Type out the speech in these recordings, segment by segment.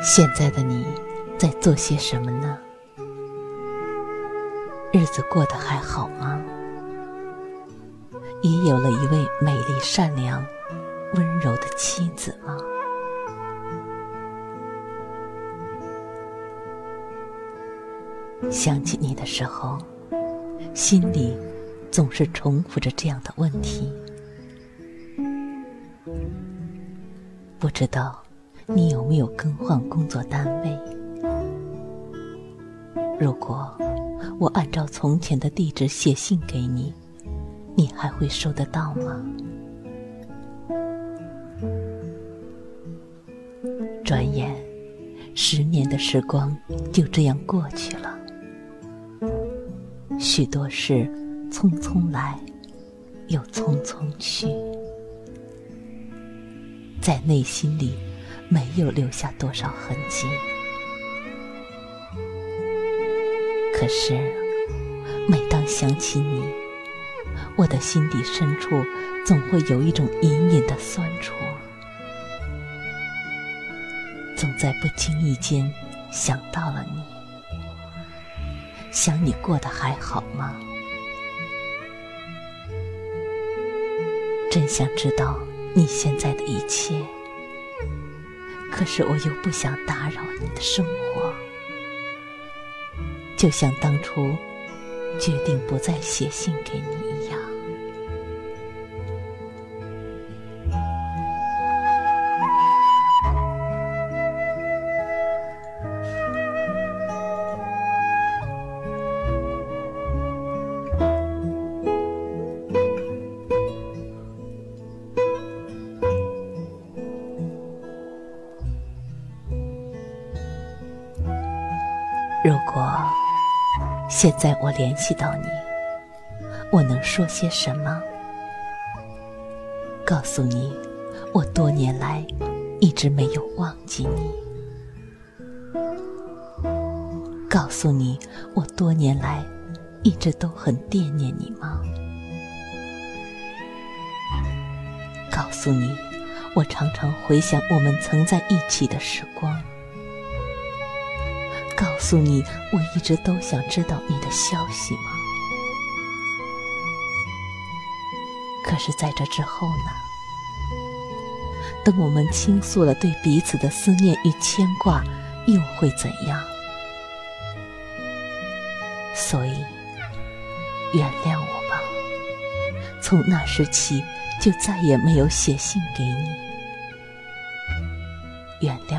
现在的你在做些什么呢？日子过得还好吗？已有了一位美丽、善良、温柔的妻子吗？想起你的时候，心里总是重复着这样的问题，不知道。你有没有更换工作单位？如果我按照从前的地址写信给你，你还会收得到吗？转眼，十年的时光就这样过去了，许多事匆匆来，又匆匆去，在内心里。没有留下多少痕迹，可是每当想起你，我的心底深处总会有一种隐隐的酸楚，总在不经意间想到了你，想你过得还好吗？真想知道你现在的一切。可是我又不想打扰你的生活，就像当初决定不再写信给你。如果现在我联系到你，我能说些什么？告诉你，我多年来一直没有忘记你。告诉你，我多年来一直都很惦念你吗？告诉你，我常常回想我们曾在一起的时光。告诉你，我一直都想知道你的消息吗？可是，在这之后呢？等我们倾诉了对彼此的思念与牵挂，又会怎样？所以，原谅我吧。从那时起，就再也没有写信给你。原谅。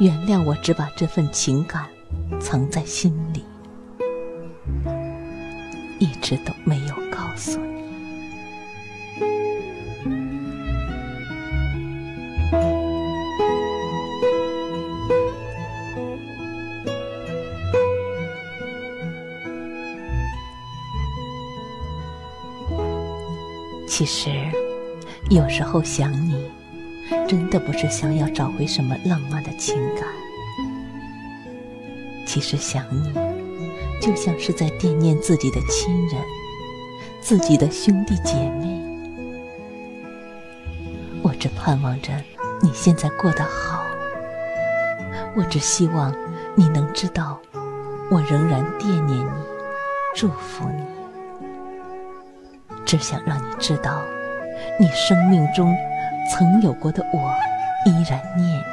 原谅我，只把这份情感藏在心里，一直都没有告诉你。其实，有时候想你。真的不是想要找回什么浪漫的情感，其实想你，就像是在惦念自己的亲人，自己的兄弟姐妹。我只盼望着你现在过得好，我只希望你能知道，我仍然惦念你，祝福你，只想让你知道，你生命中。曾有过的我，依然念，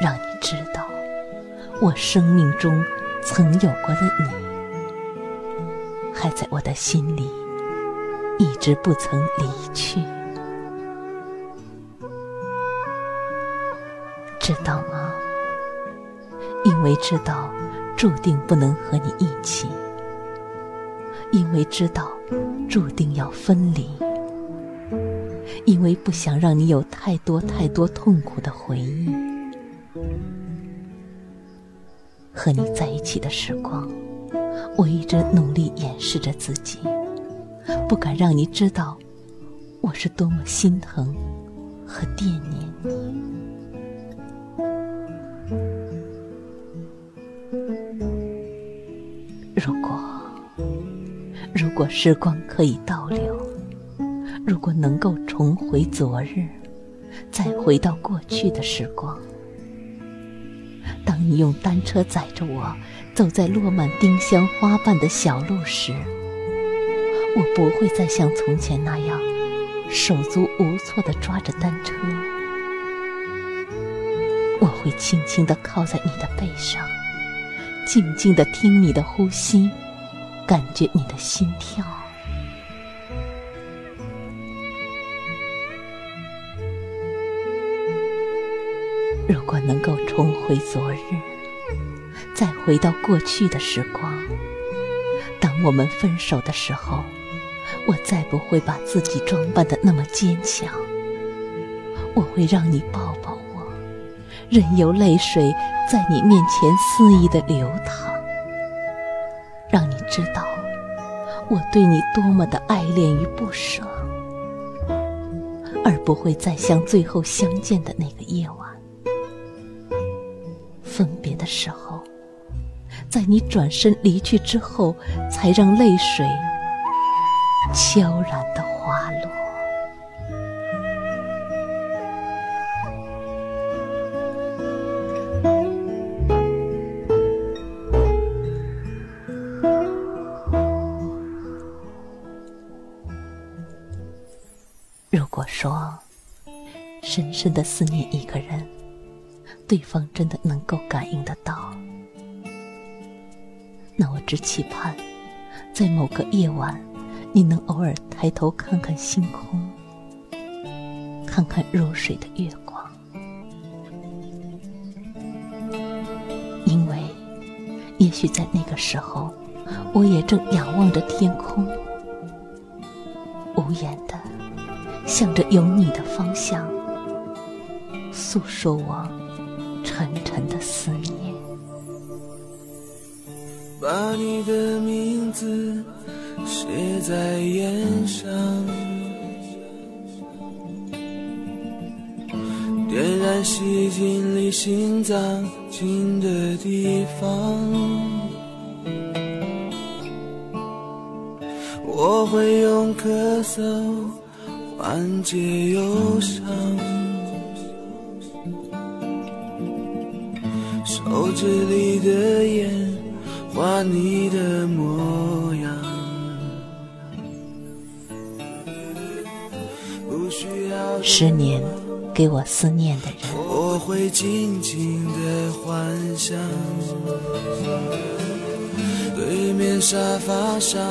让你知道，我生命中曾有过的你，还在我的心里，一直不曾离去，知道吗？因为知道，注定不能和你一起，因为知道注定要分离，因为不想让你有太多太多痛苦的回忆。和你在一起的时光，我一直努力掩饰着自己，不敢让你知道我是多么心疼和惦念你。如果，如果时光可以倒流，如果能够重回昨日，再回到过去的时光，当你用单车载着我走在落满丁香花瓣的小路时，我不会再像从前那样手足无措地抓着单车，我会轻轻地靠在你的背上。静静的听你的呼吸，感觉你的心跳。如果能够重回昨日，再回到过去的时光，当我们分手的时候，我再不会把自己装扮的那么坚强，我会让你抱抱我。任由泪水在你面前肆意的流淌，让你知道我对你多么的爱恋与不舍，而不会再像最后相见的那个夜晚，分别的时候，在你转身离去之后，才让泪水悄然的滑落。如果说深深的思念一个人，对方真的能够感应得到，那我只期盼在某个夜晚，你能偶尔抬头看看星空，看看如水的月光，因为也许在那个时候，我也正仰望着天空，无言的。向着有你的方向，诉说我沉沉的思念。把你的名字写在烟上，点燃吸进你心脏近的地方，我会用咳嗽。缓解忧伤，手指里的烟画你的模样。十年给我思念的人，我会静静的幻想，对面沙发上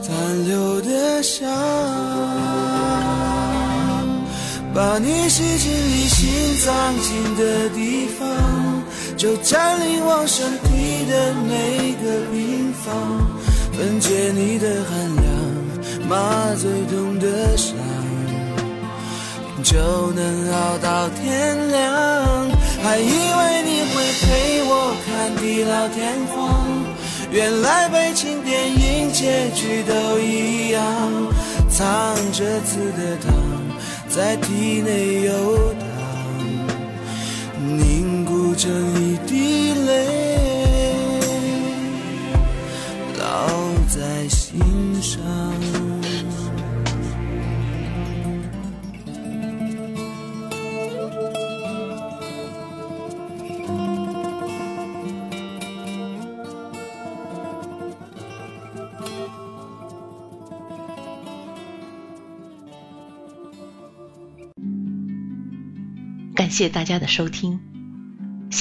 残留的香。把你吸进你心脏近的地方，就占领我身体的每个平方，分解你的寒凉，麻醉痛的伤，就能熬到天亮。还以为你会陪我看地老天荒，原来悲情电影结局都一样，藏着刺的糖。在体内游荡，凝固成一滴泪，烙在心上。感谢大家的收听。